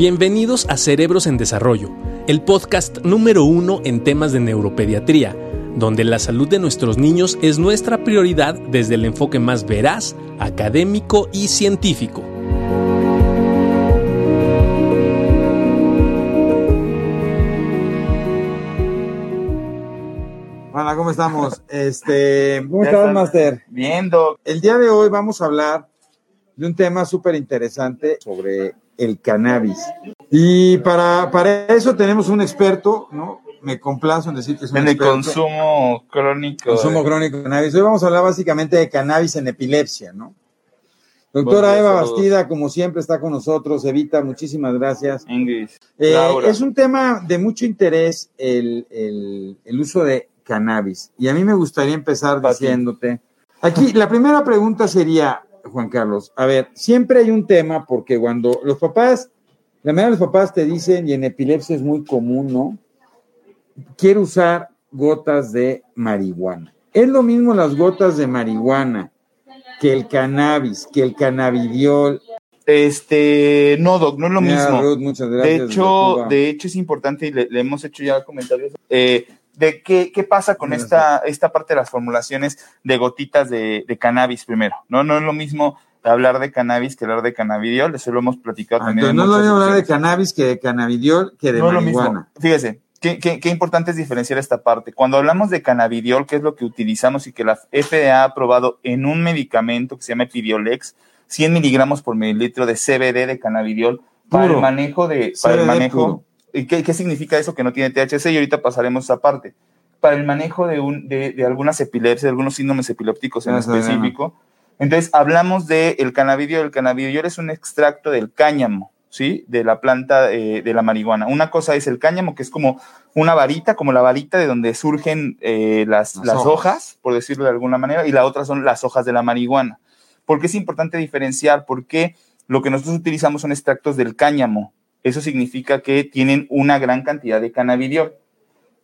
Bienvenidos a Cerebros en Desarrollo, el podcast número uno en temas de neuropediatría, donde la salud de nuestros niños es nuestra prioridad desde el enfoque más veraz, académico y científico. Hola, ¿cómo estamos? Este, ¿Cómo estás, está. Master? Bien, Doc. El día de hoy vamos a hablar de un tema súper interesante sobre el cannabis. Y para, para eso tenemos un experto, ¿no? Me complazo en decir que es un En el experto. consumo crónico. Consumo de- crónico de cannabis. Hoy vamos a hablar básicamente de cannabis en epilepsia, ¿no? Doctora Eva saludos. Bastida, como siempre, está con nosotros. Evita, muchísimas gracias. Ingrid. Eh, es un tema de mucho interés el, el- el uso de cannabis. Y a mí me gustaría empezar Pati. diciéndote. Aquí, la primera pregunta sería, Juan Carlos, a ver, siempre hay un tema porque cuando los papás, la mayoría de los papás te dicen, y en epilepsia es muy común, ¿no? Quiero usar gotas de marihuana. Es lo mismo las gotas de marihuana que el cannabis, que el cannabidiol. Este, no, Doc, no es lo mismo. Ruth, muchas De gracias. hecho, Cuba. de hecho es importante y le, le hemos hecho ya comentarios eh, de qué, qué pasa con esta, esta parte de las formulaciones de gotitas de, de cannabis primero. No, no es lo mismo hablar de cannabis que hablar de cannabidiol, eso lo hemos platicado Ah, también. entonces en no es lo mismo hablar de cannabis que de cannabidiol que de no lo mismo. Fíjese, qué, qué- qué importante es diferenciar esta parte. Cuando hablamos de cannabidiol, que es lo que utilizamos y que la FDA ha aprobado en un medicamento que se llama Epidiolex, 100 miligramos por mililitro de CBD de cannabidiol para Puro. el manejo de, para el manejo. puro. ¿Y qué, qué significa eso que no tiene THC? Y ahorita pasaremos a esa parte. Para el manejo de, un, de, de algunas epilepsias, de algunos síndromes epilépticos en sabemos. específico. Entonces, hablamos del el cannabidiol. El cannabidiol es un extracto del cáñamo, ¿sí? De la planta eh, de la marihuana. Una cosa es el cáñamo, que es como una varita, como la varita de donde surgen eh, las, Las las hojas. hojas. por decirlo de alguna manera, y la otra son las hojas de la marihuana. ¿Por qué es importante diferenciar? Porque lo que nosotros utilizamos son extractos del cáñamo. Eso significa que tienen una gran cantidad de cannabidiol.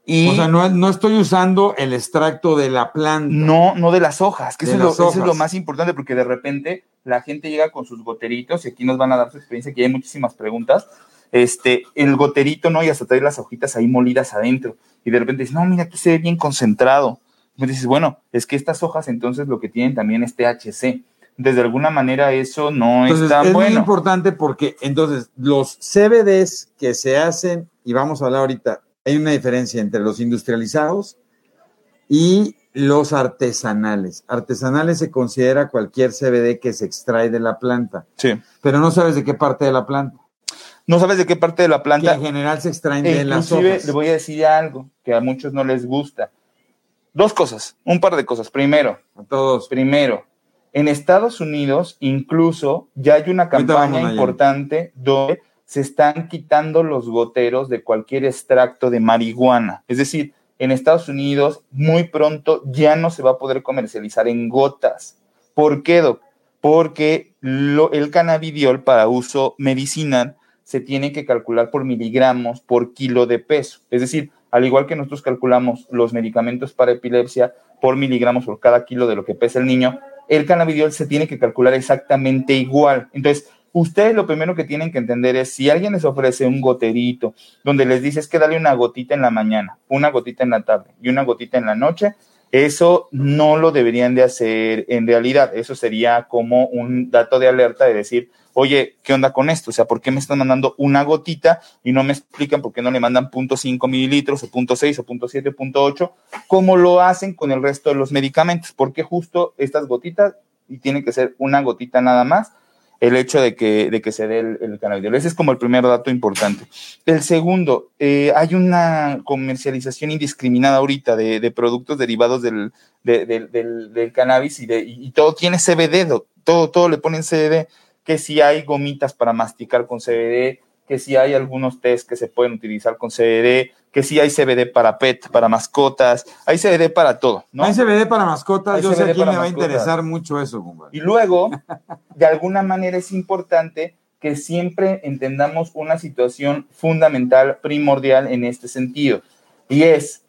Y O sea, no, no estoy usando el extracto de la planta. no, no de las hojas, que eso, es lo, eso es lo más importante, porque de repente la gente llega con sus goteritos, y aquí nos van a dar su experiencia, que hay muchísimas preguntas. Este, el goterito, ¿no? Y hasta traer las hojitas ahí molidas adentro. Y de repente dices, no, mira, aquí se ve bien concentrado. Y me dices, bueno, es que estas hojas entonces lo que tienen también es THC. Entonces, de alguna manera eso no Entonces, está es muy bueno. importante porque entonces los CBDs que se hacen, y vamos a hablar ahorita, hay una diferencia entre los industrializados y los artesanales. Artesanales se considera cualquier CBD que se extrae de la planta, Sí. pero no sabes de qué parte de la planta. No sabes de qué parte de la Que planta. en general se extraen E de las inclusive hojas. le voy a decir algo que a muchos no les gusta. Dos cosas, un par de cosas. Primero, A todos. primero, en Estados Unidos incluso ya hay una campaña vamos importante donde se están quitando los goteros de cualquier extracto de marihuana. Es decir, en Estados Unidos muy pronto ya no se va a poder comercializar en gotas. ¿Por qué, Doc? Porque lo- el cannabidiol para uso medicinal se tiene que calcular por miligramos por kilo de peso. Es decir, al igual que nosotros calculamos los medicamentos para epilepsia por miligramos por cada kilo de lo que pesa el niño, el cannabidiol se tiene que calcular exactamente igual. Entonces, ustedes lo primero que tienen que entender es si alguien les ofrece un goterito donde les dices que dale una gotita en la mañana, una gotita en la tarde y una gotita en la noche, eso no lo deberían de hacer en realidad. Eso sería como un dato de alerta de decir, oye, ¿qué onda con esto? O sea, ¿por qué me están mandando una gotita y no me explican por qué no le mandan 0.5 mililitros o 0.6 o 0.7 o 0.8, como lo hacen con el resto de los medicamentos? ¿Por qué justo estas gotitas y tiene que ser una gotita nada más? El hecho de que, de que se dé el, cannabidiol. Ese es como el primer dato importante. El segundo, eh, hay una comercialización indiscriminada ahorita de, de productos derivados del, de- del- del- cannabis y, de, y, todo tiene CBD, todo, todo le ponen CBD, que si hay gomitas para masticar con CBD, que si hay algunos test que se pueden utilizar con CBD, que si hay CBD para pet, para mascotas, hay CBD para todo, ¿no? Hay CBD para mascotas, Hay yo sé a quién le va a interesar mucho eso, compadre. Y luego, de alguna manera es importante que siempre entendamos una situación fundamental, primordial en este sentido. Y es,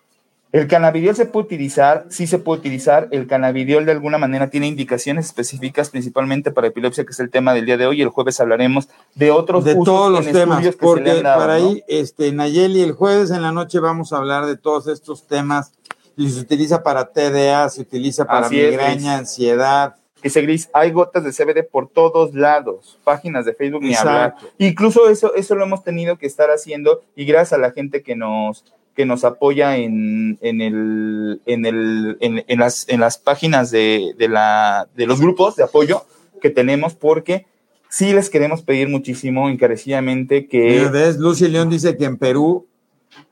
El cannabidiol se puede utilizar, sí se puede utilizar. El cannabidiol de alguna manera tiene indicaciones específicas, principalmente para epilepsia, que es el tema del día de hoy. El jueves hablaremos de otros de usos todos los temas, se le porque han dado, para ¿no? ahí, este, Nayeli, el jueves en la noche vamos a hablar de todos estos temas. Y se utiliza para TDA, se utiliza para Así migraña, ansiedad. Dice Gris, hay gotas de CBD por todos lados, páginas de Facebook ni hablar. Incluso eso, eso lo hemos tenido que estar haciendo y gracias a la gente que nos, que nos apoya en, en, el, en, el, en, en las, en las páginas de, de, la, de los grupos de apoyo que tenemos, porque sí les queremos pedir muchísimo, encarecidamente, que... ¿ves? Lucy León dice que en Perú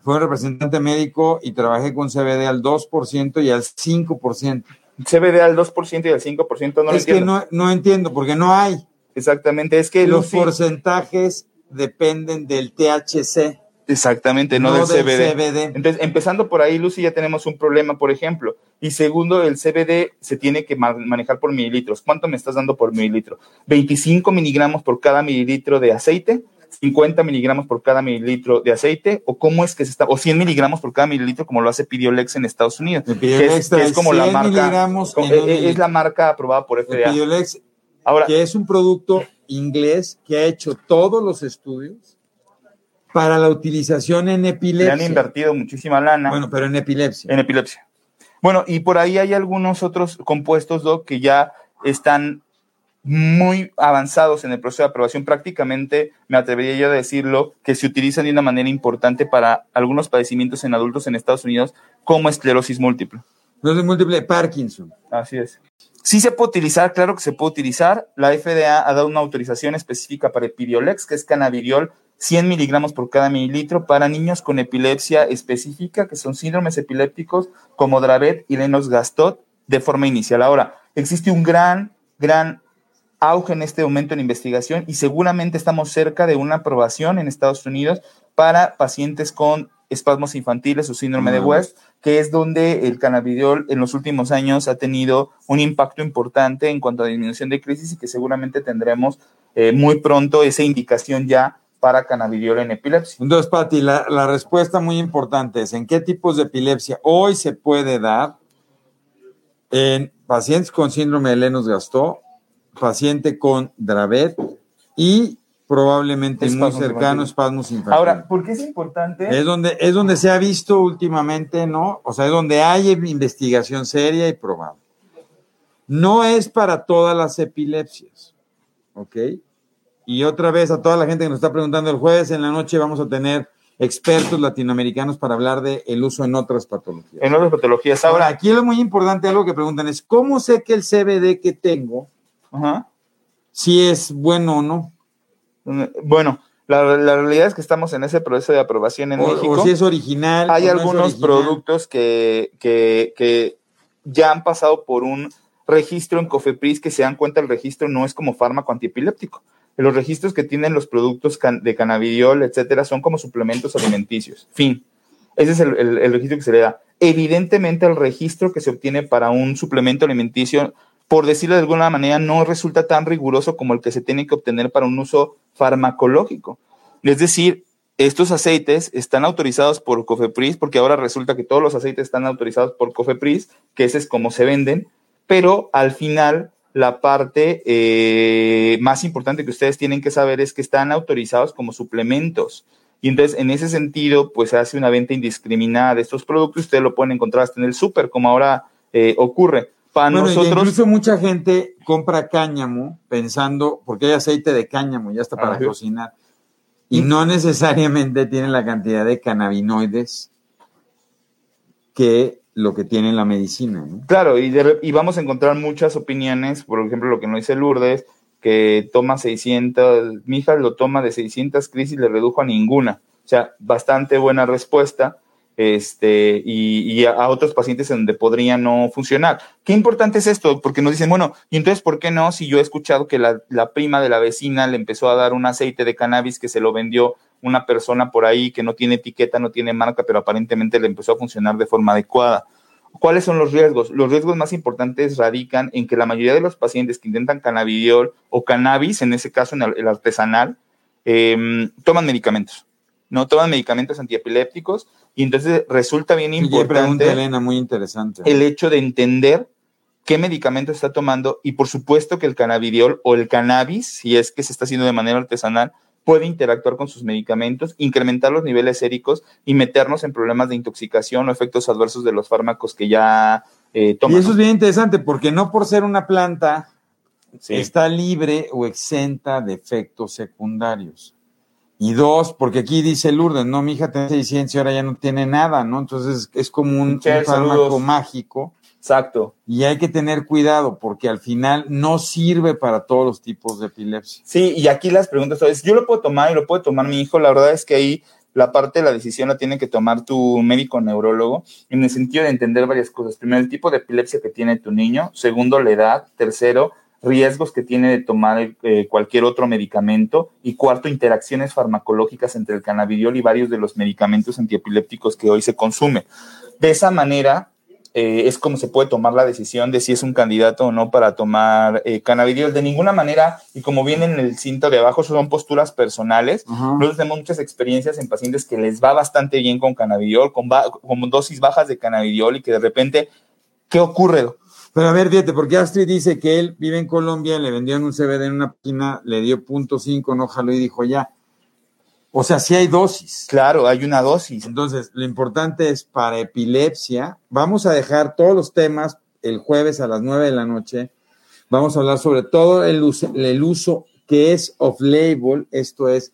fue un representante médico y trabajé con CBD al 2% y al 5%. CBD al 2% y al 5%, no lo es que entiendo. no, no entiendo, porque no hay. Exactamente, es que Los Lucy- porcentajes dependen del THC, Exactamente, no, no, del del CBD. CBD. Entonces, empezando por ahí, Lucy, ya tenemos un problema, por ejemplo. Y segundo, el CBD se tiene que ma- manejar por mililitros. ¿Cuánto me estás dando por mililitro? 25 miligramos por cada mililitro de aceite, 50 miligramos por cada mililitro de aceite, o cómo es que se está, o 100 miligramos por cada mililitro, como lo hace Pidiolex en Estados Unidos. Que es, que es como la 100 marca, miligramos como- en eh, un eh, es la marca aprobada por FDA. Pidiolex, Ahora, que es un producto inglés que ha hecho todos los estudios para la utilización en le han epilepsia. invertido muchísima lana. Bueno, pero en epilepsia. En epilepsia. Bueno, y por ahí hay algunos otros compuestos, Doc, que ya están muy avanzados en el proceso de aprobación. Prácticamente, me atrevería yo a decirlo, que se utilizan de una manera importante para algunos padecimientos en adultos en Estados Unidos, como esclerosis múltiple. Entonces, múltiple Parkinson. Así es. Sí se puede utilizar, claro que se puede utilizar. La FDA ha dado una autorización específica para Epidiolex, que es cannabidiol, 100 miligramos por cada mililitro para niños con epilepsia específica, que son síndromes epilépticos como Dravet y Lennox-Gastaut de forma inicial. Ahora, existe un gran, gran auge en este momento en investigación y seguramente estamos cerca de una aprobación en Estados Unidos para pacientes con espasmos infantiles o síndrome de. West, que es donde el cannabidiol en los últimos años ha tenido un impacto importante en cuanto a disminución de crisis y que seguramente tendremos eh, muy pronto esa indicación ya para cannabidiol en epilepsia. Entonces, Pati, la, la respuesta muy importante es, ¿en qué tipos de epilepsia hoy se puede dar en pacientes con síndrome de Lennox-Gastaut, paciente con Dravet y probablemente muy Espasmos cercano infantiles. espasmos infantiles? Ahora, ¿por qué es importante? es donde, es donde se ha visto últimamente, ¿no? O sea, es donde hay investigación seria y probada. No es para todas las epilepsias, ¿ok? Y otra vez a toda la gente que nos está preguntando, el jueves en la noche vamos a tener expertos latinoamericanos para hablar de el uso en otras patologías. En otras patologías. Ahora, aquí lo muy importante, algo que preguntan es, ¿cómo sé que el CBD que tengo, ajá. si es bueno o no? bueno, la, la realidad es que estamos en ese proceso de aprobación en O, México. o si es original. hay no algunos productos que, que, que ya han pasado por un registro en Cofepris que se dan cuenta el registro no es como fármaco antiepiléptico. Los registros que tienen los productos de cannabidiol, etcétera, son como suplementos alimenticios. Fin. Ese es el, el- el registro que se le da. Evidentemente, el registro que se obtiene para un suplemento alimenticio, por decirlo de alguna manera, no resulta tan riguroso como el que se tiene que obtener para un uso farmacológico. Es decir, estos aceites están autorizados por Cofepris, porque ahora resulta que todos los aceites están autorizados por Cofepris, que ese es como se venden, pero al final la parte eh, más importante que ustedes tienen que saber es que están autorizados como suplementos. Y entonces, en ese sentido, pues se hace una venta indiscriminada de estos productos. Ustedes lo pueden encontrar hasta en el súper, como ahora eh, ocurre. Para Bueno, nosotros, incluso mucha gente compra cáñamo pensando, porque hay aceite de cáñamo, ya está para Ajá. cocinar, y no necesariamente tiene la cantidad de cannabinoides que lo que tiene la medicina. ¿no? Claro, y, y vamos a encontrar muchas opiniones, por ejemplo, lo que nos dice Lourdes, que toma 600, mi hija lo toma de 600 crisis, le redujo a ninguna. O sea, bastante buena respuesta, este, y, y a, a otros pacientes en donde podría no funcionar. Qué importante es esto, porque nos dicen, bueno, y entonces, ¿por qué no? Si yo he escuchado que la, la prima de la vecina le empezó a dar un aceite de cannabis que se lo vendió una persona por ahí que no tiene etiqueta, no tiene marca, pero aparentemente le empezó a funcionar de forma adecuada. ¿Cuáles son los riesgos? Los riesgos más importantes radican en que la mayoría de los pacientes que intentan cannabidiol o cannabis, en ese caso en el, artesanal, eh, toman medicamentos. no toman medicamentos antiepilépticos y entonces resulta bien importante Elena, muy interesante. el hecho de entender qué medicamento está tomando y por supuesto que el cannabidiol o el cannabis, si es que se está haciendo de manera artesanal, puede interactuar con sus medicamentos, incrementar los niveles séricos y meternos en problemas de intoxicación o efectos adversos de los fármacos que ya eh, y toman. eso es bien interesante porque no por ser una planta Sí. está libre o exenta de efectos secundarios. Y dos, porque aquí dice Lourdes, no, mi hija tiene 600 y ahora ya no tiene nada, ¿no? Entonces es como un, fármaco mágico Exacto. y hay que tener cuidado porque al final no sirve para todos los tipos de epilepsia. Sí, y aquí las preguntas son, yo lo puedo tomar y lo puede tomar mi hijo. La verdad es que ahí la parte de la decisión la tiene que tomar tu médico neurólogo en el sentido de entender varias cosas. Primero, el tipo de epilepsia que tiene tu niño. Segundo, la edad. Tercero, riesgos que tiene de tomar eh, cualquier otro medicamento. Y cuarto, interacciones farmacológicas entre el cannabidiol y varios de los medicamentos antiepilépticos que hoy se consume. De esa manera, eh, es como se puede tomar la decisión de si es un candidato o no para tomar eh, cannabidiol. De ninguna manera, y como viene en el cinto de abajo, son posturas personales. Nosotros tenemos muchas experiencias en pacientes que les va bastante bien con cannabidiol, con, dosis bajas de cannabidiol y que de repente, ¿qué ocurre? Pero a ver, fíjate, porque Astrid dice que él vive en Colombia, le vendieron un CBD en una página, le dio punto cinco, no jaló y dijo ya. O sea, sí hay dosis. Claro, hay una dosis. Entonces, lo importante es para epilepsia, vamos a dejar todos los temas el jueves a las 9 de la noche. Vamos a hablar sobre todo el uso, el uso que es off-label, esto es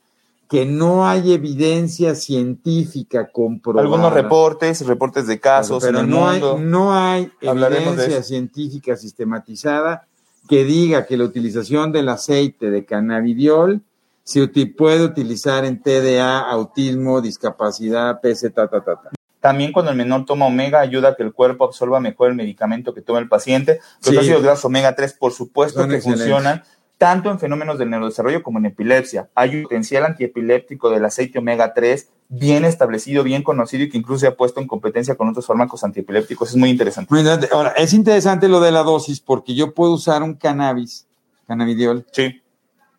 que no hay evidencia científica comprobada. Algunos reportes, reportes de casos pero en el no mundo. hay, no hay Hablaremos evidencia científica sistematizada que diga que la utilización del aceite de cannabidiol se puede utilizar en TDA, autismo, discapacidad, PC, ta, ta, ta, ta. También cuando el menor toma omega ayuda a que el cuerpo absorba mejor el medicamento que toma el paciente. Los Sí. ácidos grasos omega 3, por supuesto Son que excelentes. funcionan tanto en fenómenos del neurodesarrollo como en epilepsia. Hay un potencial antiepiléptico del aceite omega 3 bien establecido, bien conocido y que incluso se ha puesto en competencia con otros fármacos antiepilépticos. Es muy interesante. Muy interesante. Ahora, es interesante lo de la dosis porque yo puedo usar un cannabis, cannabidiol, Sí,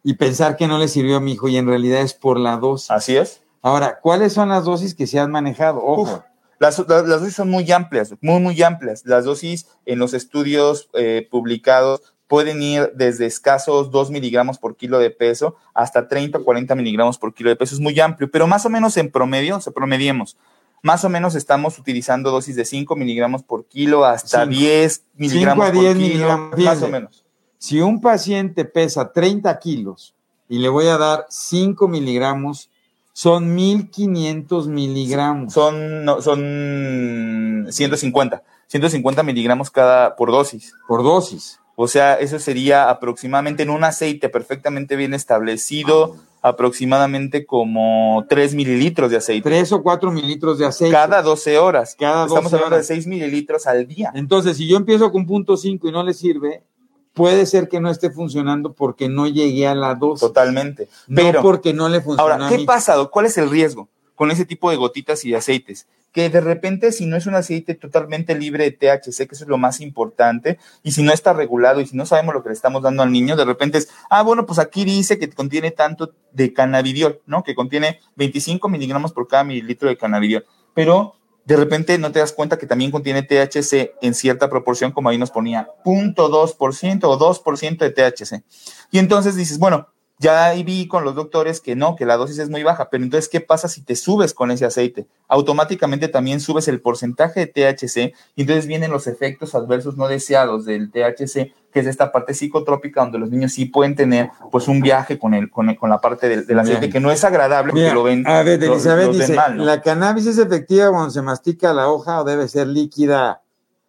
y pensar que no le sirvió a mi hijo y en realidad es por la dosis. así es. Ahora, ¿cuáles son las dosis que se han manejado? Ojo. Uf, Las, las- las dosis son muy amplias, muy, muy amplias. Las dosis en los estudios eh, publicados pueden ir desde escasos 2 miligramos por kilo de peso hasta 30 o 40 miligramos por kilo de peso. Es muy amplio, pero más o menos en promedio, o sea, promediemos, más o menos estamos utilizando dosis de 5 miligramos por kilo hasta Cinco. 10 miligramos a por 10 kilo, miligramos, más o menos. Si un paciente pesa 30 kilos y le voy a dar 5 miligramos, son 1500 miligramos. Son, no, son 150, 150 miligramos cada por dosis. por dosis. O sea, eso sería aproximadamente en un aceite perfectamente bien establecido, aproximadamente como 3 mililitros de aceite. 3 o 4 mililitros de aceite. Cada 12 horas. Cada Estamos 12 hablando horas. de 6 mililitros al día. Entonces, si yo empiezo con punto 5 y no le sirve, puede ser que no esté funcionando porque no llegué a la dosis. Totalmente. No Pero, porque no le funciona ahora, a ¿qué mí. pasa? ¿Cuál es el riesgo con ese tipo de gotitas y de aceites? Que de repente, si no es un aceite totalmente libre de THC, que eso es lo más importante, y si no está regulado y si no sabemos lo que le estamos dando al niño, de repente es, ah, bueno, pues aquí dice que contiene tanto de cannabidiol, ¿no? Que contiene 25 miligramos por cada mililitro de cannabidiol. Pero de repente no te das cuenta que también contiene THC en cierta proporción, como ahí nos ponía, 0.2% o 2% de THC. Y entonces dices, bueno, ya ahí vi con los doctores que no, que la dosis es muy baja, pero entonces, ¿qué pasa si te subes con ese aceite? Automáticamente también subes el porcentaje de THC y entonces vienen los efectos adversos no deseados del THC, que es esta parte psicotrópica donde los niños sí pueden tener pues un viaje con, el, con, el- con la parte del, del aceite Viaje. que no es agradable porque lo ven. a ver, lo- Elizabeth ven dice, mal, ¿no? ¿la cannabis es efectiva cuando se mastica la hoja o debe ser líquida?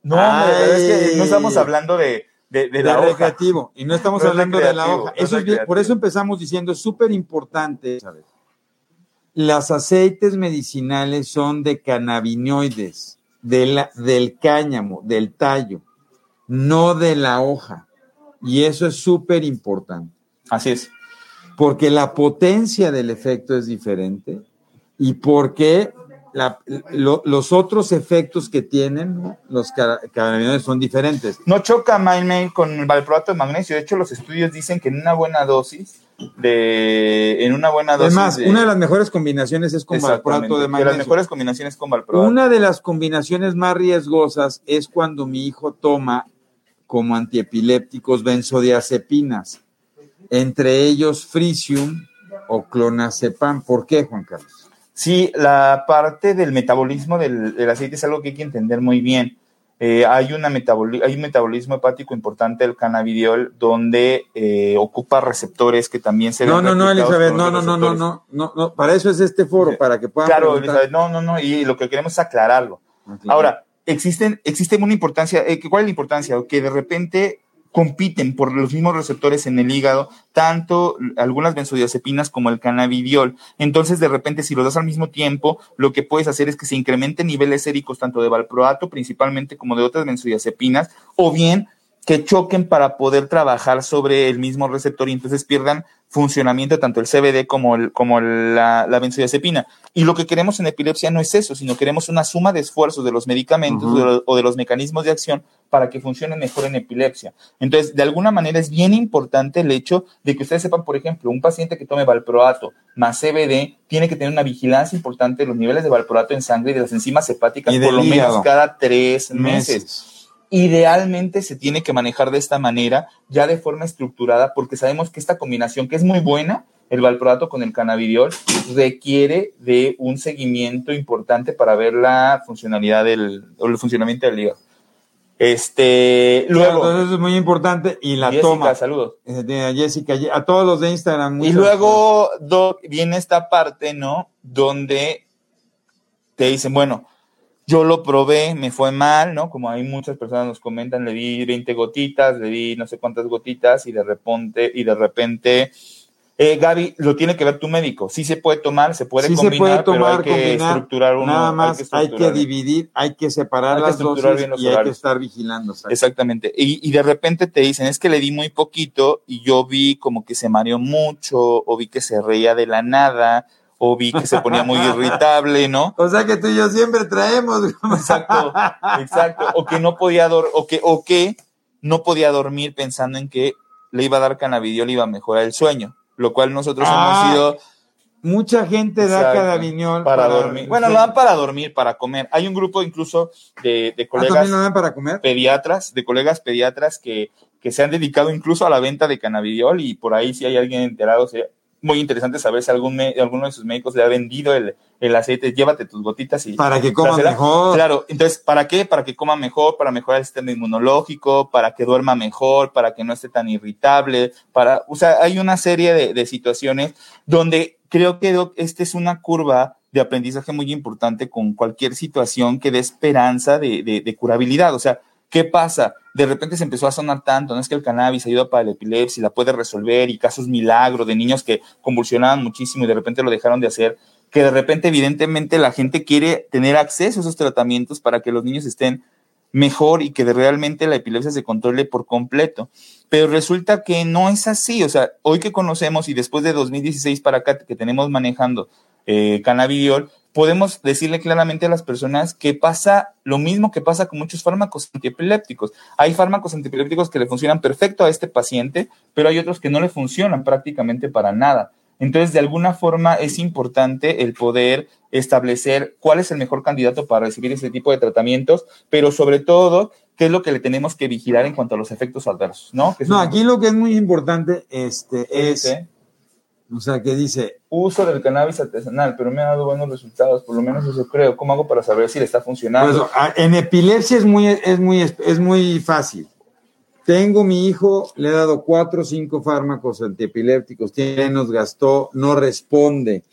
No, hombre, es que no estamos hablando de, de, de de la hoja. recreativo. Y no estamos No es hablando de la hoja. no es Eso es bien- por eso empezamos diciendo, es súper importante. Los aceites medicinales son de cannabinoides, de la- del cáñamo, del tallo, no de la hoja. Y eso es súper importante, Así es. porque la potencia del efecto es diferente y porque la- lo- los otros efectos que tienen ¿no? los ca- cannabinoides son diferentes. No choca MindMail con el valproato de magnesio. De hecho, los estudios dicen que en una buena dosis de, en una buena dosis. Además, de- una de las mejores combinaciones es con valproato de de magnesio. las mejores combinaciones con valproato. Una de las combinaciones más riesgosas es cuando mi hijo toma como antiepilépticos benzodiazepinas, entre ellos frisium o clonazepam. ¿Por qué, Juan Carlos? Sí, la parte del metabolismo del, del aceite es algo que hay que entender muy bien. Eh, hay, una hay un metabolismo hepático importante del cannabidiol donde eh, ocupa receptores que también se No, no, no, Elizabeth, no, no, no, no, no, no, no, para eso es este foro, para que puedan Claro, preguntar. Elizabeth, no, no, no, y lo que queremos es aclararlo. Ah, claro. Ahora, existen, existe una importancia, eh, ¿cuál es la importancia? Que de repente compiten por los mismos receptores en el hígado, tanto algunas benzodiazepinas como el cannabidiol. Entonces, de repente, si los das al mismo tiempo, lo que puedes hacer es que se incrementen niveles séricos tanto de valproato, principalmente, como de otras benzodiazepinas, o bien que choquen para poder trabajar sobre el mismo receptor y entonces pierdan funcionamiento tanto el CBD como, el, como la, la benzodiazepina. Y lo que queremos en epilepsia no es eso, sino queremos una suma de esfuerzos de los medicamentos o de los- o de los mecanismos de acción para que funcione mejor en epilepsia. Entonces, de alguna manera es bien importante el hecho de que ustedes sepan, por ejemplo, un paciente que tome valproato más CBD tiene que tener una vigilancia importante de los niveles de valproato en sangre y de las enzimas hepáticas por lo menos cada tres meses idealmente se tiene que manejar de esta manera, ya de forma estructurada, porque sabemos que esta combinación, que es muy buena, el valproato con el cannabidiol, requiere de un seguimiento importante para ver la funcionalidad del, o el funcionamiento del hígado. Este, Claro, luego, entonces es muy importante y la Jessica, toma. saludos. Eh, de- a Jessica, a todos los de Instagram. Y luego Doc, viene esta parte, ¿no? Donde te dicen, bueno, yo lo probé, me fue mal, ¿no? Como hay muchas personas nos comentan, le di 20 gotitas, le di no sé cuántas gotitas y de repente, y de repente, eh, Gaby, lo tiene que ver tu médico. Sí se puede tomar, se puede Sí se combinar, puede tomar, pero hay que combinar, estructurar uno. Nada más hay que, estructurar bien. dividir, hay que separar Hay que las estructurar dosis bien los y hay que estar vigilando. Exactamente. Y, y de repente te dicen, es que le di muy poquito y yo vi como que se mareó mucho, o vi que se reía de la nada, o vi que se ponía muy irritable, ¿no? O sea que tú y yo siempre traemos. Exacto, exacto. O que no podía dor o que, o que no podía dormir pensando en que le iba a dar cannabidiol y iba a mejorar el sueño. Lo cual nosotros Ah, hemos ido Mucha gente da Exacto. canabidiol para, dormir. Bueno, lo dan para dormir, para comer. Hay un grupo incluso de, de Ah, colegas ¿También lo dan para comer? pediatras, de colegas pediatras que, que se han dedicado incluso a la venta de cannabidiol y por ahí si hay alguien enterado sería muy interesante saber si algún me- alguno de sus médicos le ha vendido el, el aceite, llévate tus gotitas y Para que dásela. mejor. Claro, entonces, ¿para qué? Para que coma mejor, para mejorar el sistema inmunológico, para que duerma mejor, para que no esté tan irritable, para, o sea, hay una serie de, de situaciones donde creo que Doc, esta es una curva de aprendizaje muy importante con cualquier situación que dé esperanza de, de- de curabilidad. O sea, ¿qué pasa? De repente se empezó a sonar tanto, no es que el cannabis ayuda para la epilepsia, la puede resolver y casos milagros de niños que convulsionaban muchísimo y de repente lo dejaron de hacer que de repente evidentemente la gente quiere tener acceso a esos tratamientos para que los niños estén mejor y que realmente la epilepsia se controle por completo. Pero resulta que no es así. O sea, hoy que conocemos y después de 2016 para acá que tenemos manejando eh, cannabidiol, podemos decirle claramente a las personas que pasa lo mismo que pasa con muchos fármacos antiepilépticos. Hay fármacos antiepilépticos que le funcionan perfecto a este paciente, pero hay otros que no le funcionan prácticamente para nada. Entonces, de alguna forma es importante el poder establecer cuál es el mejor candidato para recibir ese tipo de tratamientos, pero sobre todo, qué es lo que le tenemos que vigilar en cuanto a los efectos adversos, ¿no? No, aquí lo que es muy importante este, es, o sea, que dice, uso del cannabis artesanal, pero me ha dado buenos resultados, por lo menos eso creo. ¿Cómo hago para saber si le está funcionando? eso, a- en epilepsia es muy, es muy, es muy fácil. Tengo mi hijo, le he dado cuatro o cinco fármacos antiepilépticos, tiene, nos gastó, no responde.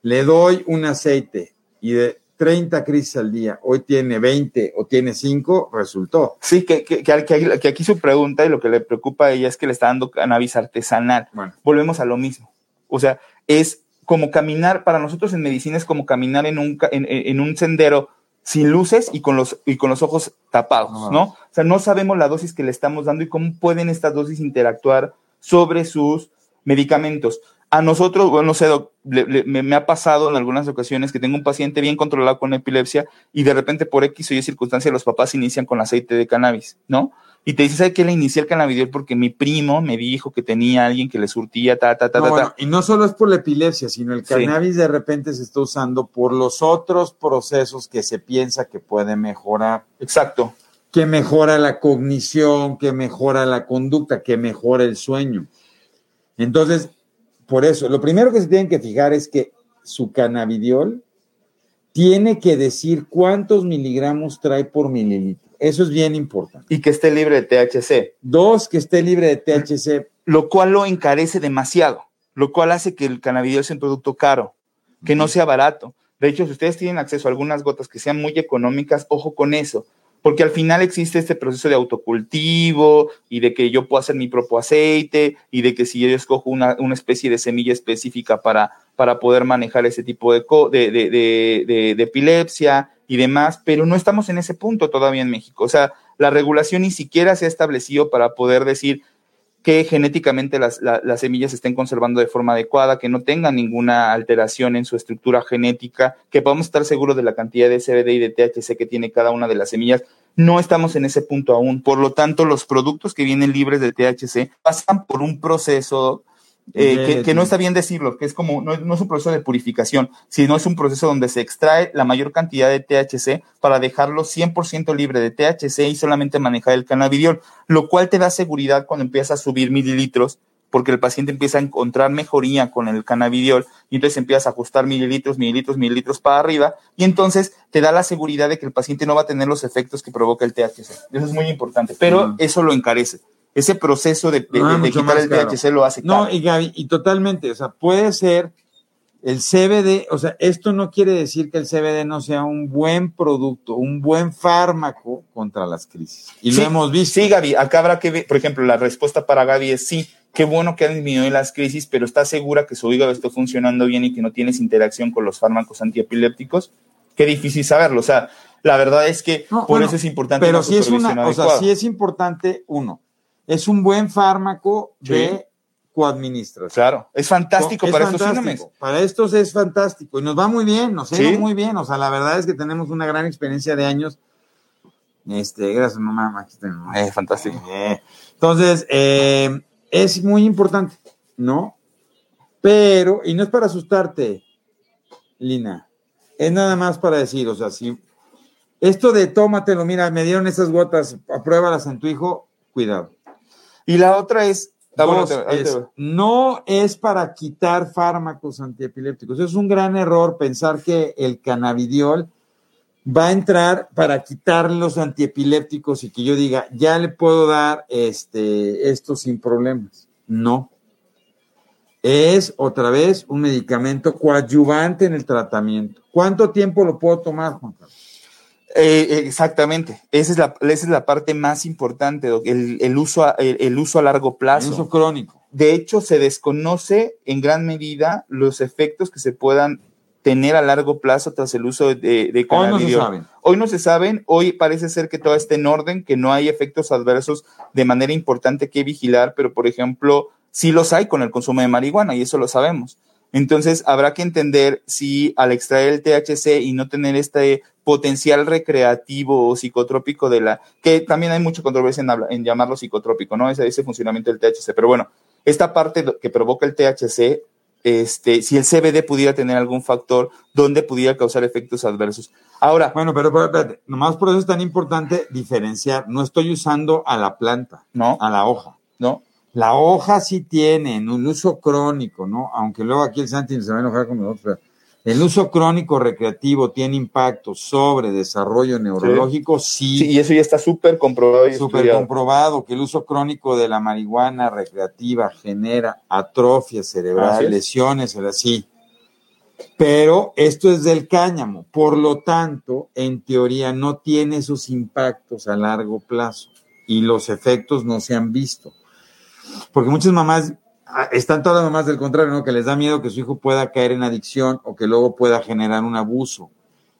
Le doy un aceite y de 30 crisis al día, hoy tiene 20 o tiene 5, resultó. Sí, que, que, que, que- que aquí su pregunta y lo que le preocupa a ella es que le está dando cannabis artesanal. Bueno, volvemos a lo mismo. O sea, es como caminar, para nosotros en medicina es como caminar en un, en, en- un sendero sin luces y con los, y con los ojos tapados, No. ¿no? O sea, no sabemos la dosis que le estamos dando y cómo pueden estas dosis interactuar sobre sus medicamentos. A nosotros, bueno, no sé, doc, le- le- me, me ha pasado en algunas ocasiones que tengo un paciente bien controlado con epilepsia y de repente por X o Y circunstancia los papás inician con aceite de cannabis, ¿no? Y te dice, ¿sabe qué le inicié el cannabidiol? Porque mi primo me dijo que tenía alguien que le surtía, ta, ta, ta, No, ta, bueno, ta. y no solo es por la epilepsia, sino el Sí. cannabis de repente se está usando por los otros procesos que se piensa que puede mejorar, Exacto. que mejora la cognición, que mejora la conducta, que mejora el sueño. Entonces, por eso, lo primero que se tienen que fijar es que su cannabidiol tiene que decir cuántos miligramos trae por mililitro. Eso es bien importante. Y que esté libre de THC, Dos, que esté libre de THC. lo cual lo encarece demasiado, lo cual hace que el cannabidiol sea un producto caro, que no sea barato. De hecho, si ustedes tienen acceso a algunas gotas que sean muy económicas, ojo con eso, porque al final existe este proceso de autocultivo y de que yo puedo hacer mi propio aceite y de que si yo escojo una, una especie de semilla específica para, para poder manejar ese tipo de, de, de- de- epilepsia y demás, pero no estamos en ese punto todavía en México. O sea, la regulación ni siquiera se ha establecido para poder decir que genéticamente las, la- las semillas se estén conservando de forma adecuada, que no tengan ninguna alteración en su estructura genética, que podamos estar seguros de la cantidad de CBD y de THC que tiene cada una de las semillas. No estamos en ese punto aún. Por lo tanto, los productos que vienen libres de THC pasan por un proceso eh, que, que no está bien decirlo, que es como, no, es- no es un proceso de purificación, sino es un proceso donde se extrae la mayor cantidad de THC para dejarlo 100% libre de THC y solamente manejar el cannabidiol, lo cual te da seguridad cuando empiezas a subir mililitros, porque el paciente empieza a encontrar mejoría con el cannabidiol y entonces empiezas a ajustar mililitros, mililitros, mililitros para arriba y entonces te da la seguridad de que el paciente no va a tener los efectos que provoca el THC. Eso es muy importante, pero Mm. eso lo encarece. Ese proceso de, de- Ah, de mucho quitar el caro. THC lo hace No, caro. y Gaby, y totalmente, o sea, puede ser el CBD, o sea, esto no quiere decir que el CBD no sea un buen producto, un buen fármaco contra las crisis. Y Sí, lo hemos visto. Sí, Gaby, acá habrá que ver, por ejemplo, la respuesta para Gaby es sí, qué bueno que han disminuido las crisis, pero ¿está segura que su hígado está funcionando bien y que no tienes interacción con los fármacos antiepilépticos? Qué difícil saberlo, o sea, la verdad es que No, por bueno, eso es importante Pero sí es una, o sea, sí es importante, uno, es un buen fármaco Sí. de coadministración. Claro, es fantástico Es para estos síndromes. Para estos es fantástico y nos va muy bien, nos ha Sí. ido muy bien. O sea, la verdad es que tenemos una gran experiencia de años. Este, gracias, mamá. Aquí mamá. Eh, fantástico. Eh, Entonces, eh, es muy importante, ¿no? Pero, y no es para asustarte, Lina, es nada más para decir, o sea, si esto de tómatelo, mira, me dieron esas gotas, apruébalas en tu hijo, cuidado. Y la otra es, ah, bueno, te- te es, no es para quitar fármacos antiepilépticos. Es un gran error pensar que el cannabidiol va a entrar para quitar los antiepilépticos y que yo diga, ya le puedo dar este, esto sin problemas. No. Es otra vez un medicamento coadyuvante en el tratamiento. ¿Cuánto tiempo lo puedo tomar, Juan Carlos? Eh, eh, exactamente, esa es, la, esa es la parte más importante, Doc, el, el uso, a, el, el uso a largo plazo. Uso crónico. De hecho, se desconoce en gran medida los efectos que se puedan tener a largo plazo tras el uso de, de Hoy no se saben. Hoy no se saben, hoy parece ser que todo está en orden, que no hay efectos adversos de manera importante que vigilar, pero por ejemplo, sí los hay con el consumo de marihuana y eso lo sabemos. Entonces, habrá que entender si al extraer el THC y no tener este potencial recreativo o psicotrópico de la, que también hay mucha controversia en, habla- en llamarlo psicotrópico, ¿no? Ese, ese funcionamiento del THC. Pero bueno, esta parte que provoca el THC, este, si el CBD pudiera tener algún factor donde pudiera causar efectos adversos. Ahora, Bueno, pero, pero espérate, nomás por eso es tan importante diferenciar. No estoy usando a la planta, ¿no? a la hoja. ¿No? La hoja sí tiene en un uso crónico, ¿no? Aunque luego aquí el Santi se va a enojar con nosotros, pero el uso crónico recreativo tiene impacto sobre desarrollo neurológico, sí, Sí, y eso ya está súper comprobado y súper estudiado. comprobado que el uso crónico de la marihuana recreativa genera atrofia cerebral, lesiones, así. Pero esto es del cáñamo, por lo tanto, en teoría no tiene esos impactos a largo plazo y los efectos no se han visto. Porque muchas mamás, están todas mamás del contrario, ¿no? Que les da miedo que su hijo pueda caer en adicción o que luego pueda generar un abuso.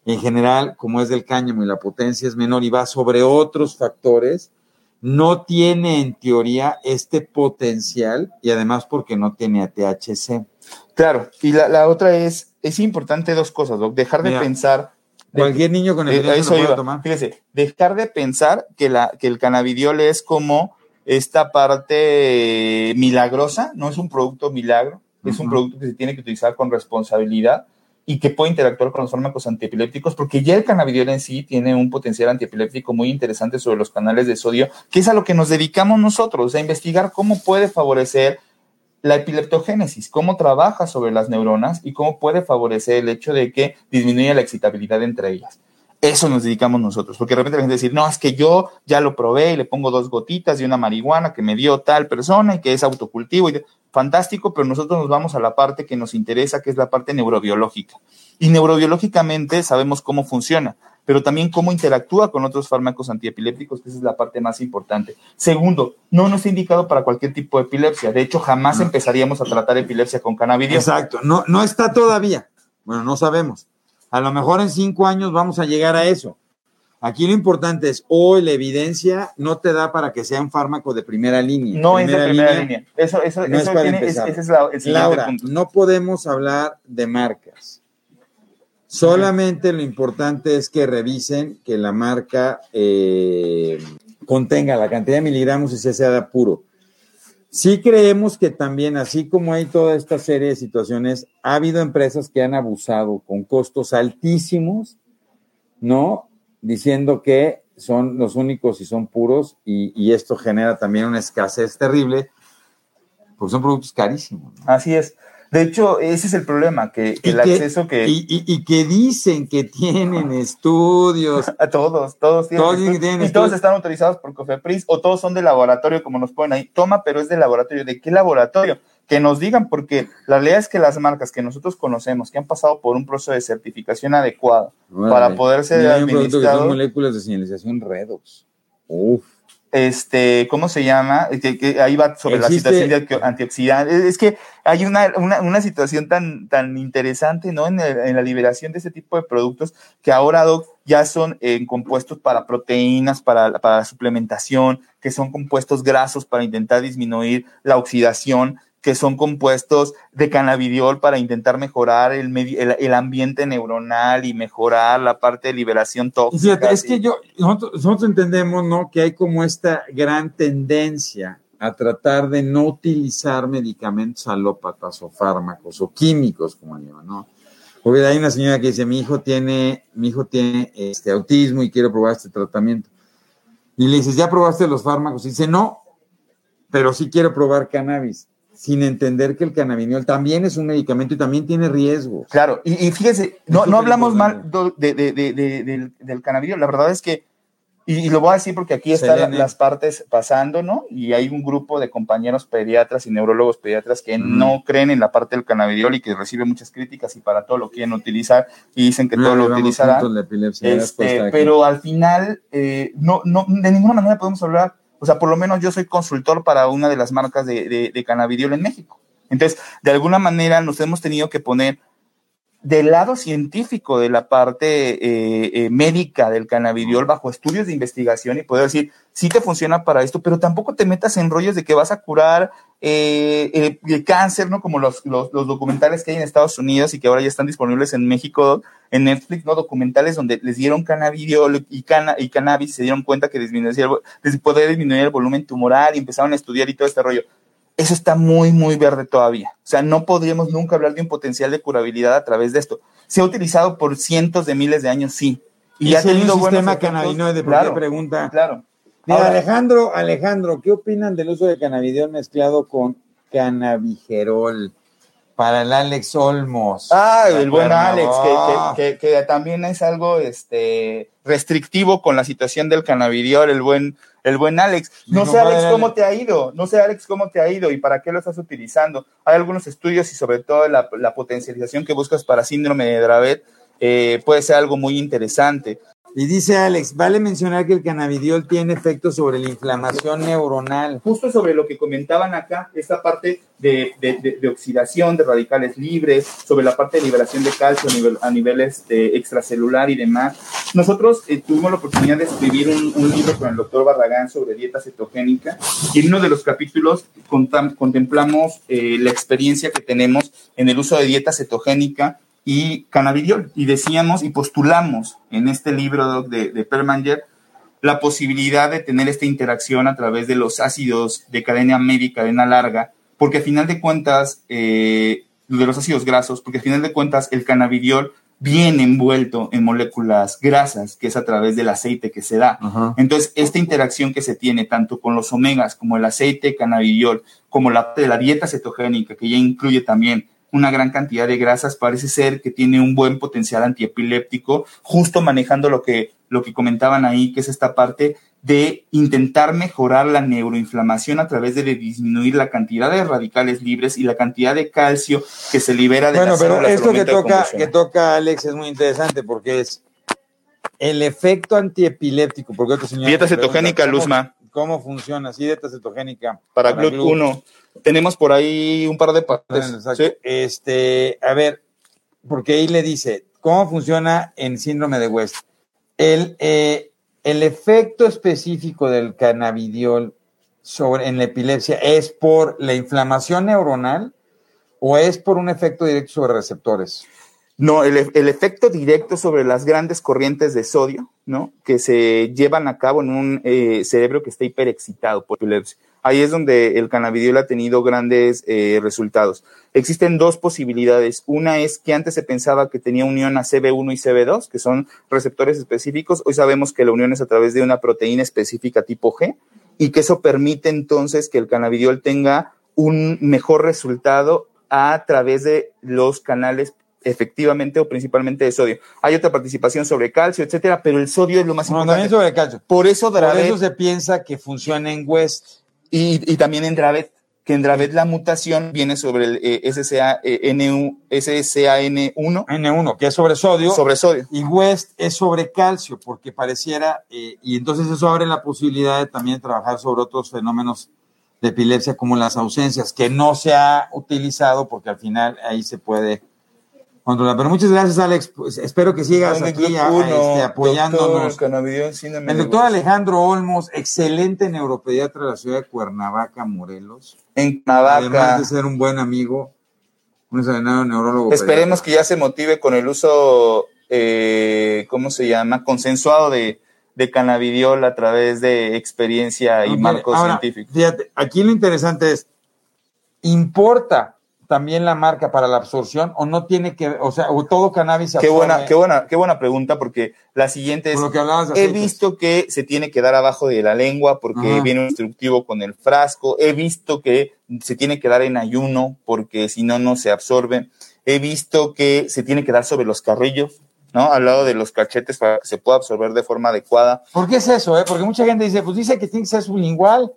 En general, como es del cáñamo y la potencia es menor y va sobre otros factores, no tiene en teoría este potencial y además porque no tiene THC. Claro, y la, la otra es, es importante dos cosas, Doc, dejar de Mira. pensar Cualquier niño con Eh, eso puede iba. tomar. Fíjese, dejar de pensar que, la, que el cannabidiol es como esta parte milagrosa, no es un producto milagro, es un producto que se tiene que utilizar con responsabilidad y que puede interactuar con los fármacos antiepilépticos, porque ya el cannabidiol en sí tiene un potencial antiepiléptico muy interesante sobre los canales de sodio, que es a lo que nos dedicamos nosotros, a investigar cómo puede favorecer la epileptogénesis, cómo trabaja sobre las neuronas y cómo puede favorecer el hecho de que disminuya la excitabilidad entre ellas. Eso nos dedicamos nosotros, porque de repente la gente dice, no, es que yo ya lo probé y le pongo dos gotitas de una marihuana que me dio tal persona y que es autocultivo. Y Fantástico, pero nosotros nos vamos a la parte que nos interesa, que es la parte neurobiológica. Y neurobiológicamente sabemos cómo funciona, pero también cómo interactúa con otros fármacos antiepilépticos, que esa es la parte más importante. Segundo, no nos está indicado para cualquier tipo de epilepsia. De hecho, jamás empezaríamos a tratar epilepsia con cannabidiol. Exacto, no, no está todavía. Bueno, no sabemos. A lo mejor en cinco años vamos a llegar a eso. Aquí lo importante es, hoy la evidencia no te da para que sea un fármaco de primera línea. No es de primera línea. Eso, eso, no es eso para tiene- es- empezar. ese es la- el Laura, punto. no podemos hablar de marcas. Solamente lo importante es que revisen que la marca eh, contenga la cantidad de miligramos y se sea puro. Sí creemos que también, así como hay toda esta serie de situaciones, ha habido empresas que han abusado con costos altísimos, ¿no? Diciendo que son los únicos y son puros y, y esto genera también una escasez terrible, porque son productos carísimos. ¿no? Así es. De hecho, ese es el problema, que, el que- acceso que Y, y- y que dicen que tienen estudios. a todos, todos tienen, Todos estudios, tienen y todos están autorizados por Cofepris o todos son de laboratorio, como nos ponen ahí. Toma, pero es de laboratorio. ¿De qué laboratorio? Que nos digan, porque la realidad es que las marcas que nosotros conocemos, que han pasado por un proceso de certificación adecuado para poder ser administrado, moléculas de señalización redox. Uf. Este, ¿cómo se llama? Que, que ahí va sobre Existe- la situación de anti- antioxidante. Es que hay una, una, una situación tan, tan interesante, ¿no? En, el- en la liberación de ese tipo de productos que ahora, Doc, ya son eh, compuestos para proteínas, para, para la suplementación, que son compuestos grasos para intentar disminuir la oxidación, que son compuestos de cannabidiol para intentar mejorar el, el, el ambiente neuronal y mejorar la parte de liberación tóxica. fíjate, es que yo, nosotros, nosotros entendemos, ¿no? Que hay como esta gran tendencia a tratar de no utilizar medicamentos alópatas o fármacos o químicos, como llaman, ¿no? Porque hay una señora que dice, mi hijo tiene, mi hijo tiene este autismo y quiero probar este tratamiento. Y le dices, ¿ya probaste los fármacos? Y dice, no, pero sí quiero probar cannabis, sin entender que el cannabidiol también es un medicamento y también tiene riesgos. Claro, y, y fíjese, no, no hablamos mal de, de- de- de- del, del cannabidiol, la verdad es que, y, y lo voy a decir porque aquí están Selene. las partes pasando, ¿no? Y hay un grupo de compañeros pediatras y neurólogos pediatras que Ujú. no creen en la parte del cannabidiol y que reciben muchas críticas y para todo lo quieren utilizar y dicen que todo lo utilizarán. Este, pero al final, eh, no, no, de ninguna manera podemos hablar, o sea, por lo menos yo soy consultor para una de las marcas de, de, cannabidiol en México. Entonces, de alguna manera nos hemos tenido que poner del lado científico de la parte eh, eh, médica del cannabidiol bajo estudios de investigación y poder decir, sí te funciona para esto, pero tampoco te metas en rollos de que vas a curar eh, el, el cáncer, ¿no? Como los, los, los documentales que hay en Estados Unidos y que ahora ya están disponibles en México, en Netflix, ¿no? Documentales donde les dieron cannabidiol y, cana, y cannabis y se dieron cuenta que disminuía el, les podía disminuir el volumen tumoral y empezaron a estudiar y todo este rollo eso está muy, muy verde todavía. O sea, no podríamos nunca hablar de un potencial de curabilidad a través de esto. Se ha utilizado por cientos de miles de años, sí. Y, ha hay un tenido buenos sistema efectos, cannabinoide, ¿por claro, qué pregunta? Claro. Ahora- Alejandro, Alejandro, ¿qué opinan del uso de cannabidiol mezclado con cannabigerol para el Alex Olmos? Ah, ¿De el buen? Alex, que, que- que- que también es algo este, restrictivo con la situación del cannabidiol, el buen, el buen Alex. No sé, Alex, cómo te ha ido. No sé, Alex, cómo te ha ido y para qué lo estás utilizando. Hay algunos estudios y sobre todo la, la potencialización que buscas para síndrome de Dravet eh, puede ser algo muy interesante. Y dice Alex, vale mencionar que el cannabidiol tiene efectos sobre la inflamación neuronal. justo sobre lo que comentaban acá, esta parte de, de- oxidación de radicales libres, sobre la parte de liberación de calcio a nivel, a nivel este, extracelular y demás. Nosotros eh, tuvimos la oportunidad de escribir un, un libro con el doctor Barragán sobre dieta cetogénica y en uno de los capítulos contam- contemplamos eh, la experiencia que tenemos en el uso de dieta cetogénica y cannabidiol. Y decíamos y postulamos en este libro de, de Permanger la posibilidad de tener esta interacción a través de los ácidos de cadena media y cadena larga, porque al final de cuentas, eh, de los ácidos grasos, porque al final de cuentas el cannabidiol viene envuelto en moléculas grasas, que es a través del aceite que se da. Entonces, esta interacción que se tiene tanto con los omegas como el aceite cannabidiol, como la de la dieta cetogénica, que ya incluye también una gran cantidad de grasas, parece ser que tiene un buen potencial antiepiléptico, justo manejando lo que, lo que comentaban ahí, que es esta parte de intentar mejorar la neuroinflamación a través de disminuir la cantidad de radicales libres y la cantidad de calcio que se libera de bueno, pero esto que toca, que toca Alex es muy interesante porque es el efecto antiepiléptico. Porque Dieta cetogénica, Luzma. ¿Cómo funciona? Sí, dieta cetogénica. Para, para 1 tenemos por ahí un par de partes. Este, a ver, porque ahí le dice, ¿cómo funciona en síndrome de West? El, eh, el efecto específico del cannabidiol sobre, en la epilepsia es por la inflamación neuronal o es por un efecto directo sobre receptores? No, el, efecto directo sobre las grandes corrientes de sodio, ¿no? Que se llevan a cabo en un eh, cerebro que está hiperexcitado por epilepsia. Ahí es donde el cannabidiol ha tenido grandes eh, resultados. Existen dos posibilidades. Una es que antes se pensaba que tenía unión a CB1 y CB2, que son receptores específicos. Hoy sabemos que la unión es a través de una proteína específica tipo G y que eso permite entonces que el cannabidiol tenga un mejor resultado a través de los canales efectivamente o principalmente de sodio. Hay otra participación sobre calcio, etcétera, pero el sodio es lo más importante. También sobre calcio. Por eso, Por eso se piensa que funciona en West. Y, también en Dravet, que en Dravet la mutación viene sobre el eh, SSA, eh, SSAN1. N1, que es sobre sodio. Sobre sodio. Y West es sobre calcio, porque pareciera, eh, y entonces eso abre la posibilidad de también trabajar sobre otros fenómenos de epilepsia como las ausencias, que no se ha utilizado porque al final ahí se puede pero muchas gracias, Alex. Pues espero que sigas aquí este, apoyándonos. el doctor Alejandro Olmos, excelente neuropediatra de la ciudad de Cuernavaca, Morelos. En Cuernavaca. Además de ser un buen amigo, un extraordinario neurólogo. Esperemos que ya se motive con el uso, eh, ¿cómo se llama? Consensuado de, de cannabidiol a través de experiencia y marcos científicos. Fíjate, aquí lo interesante es, importa también la marca para la absorción o no tiene que, o sea, o todo cannabis se qué buena, qué buena, qué buena pregunta porque la siguiente es, he visto que se tiene que dar abajo de la lengua porque viene un instructivo con el frasco, he visto que se tiene que dar en ayuno porque si no, no se absorbe, he visto que se tiene que dar sobre los carrillos, ¿no? Al lado de los cachetes para que se pueda absorber de forma adecuada. ¿Por qué es eso, eh? Porque mucha gente dice, pues dice que tiene que ser sublingual.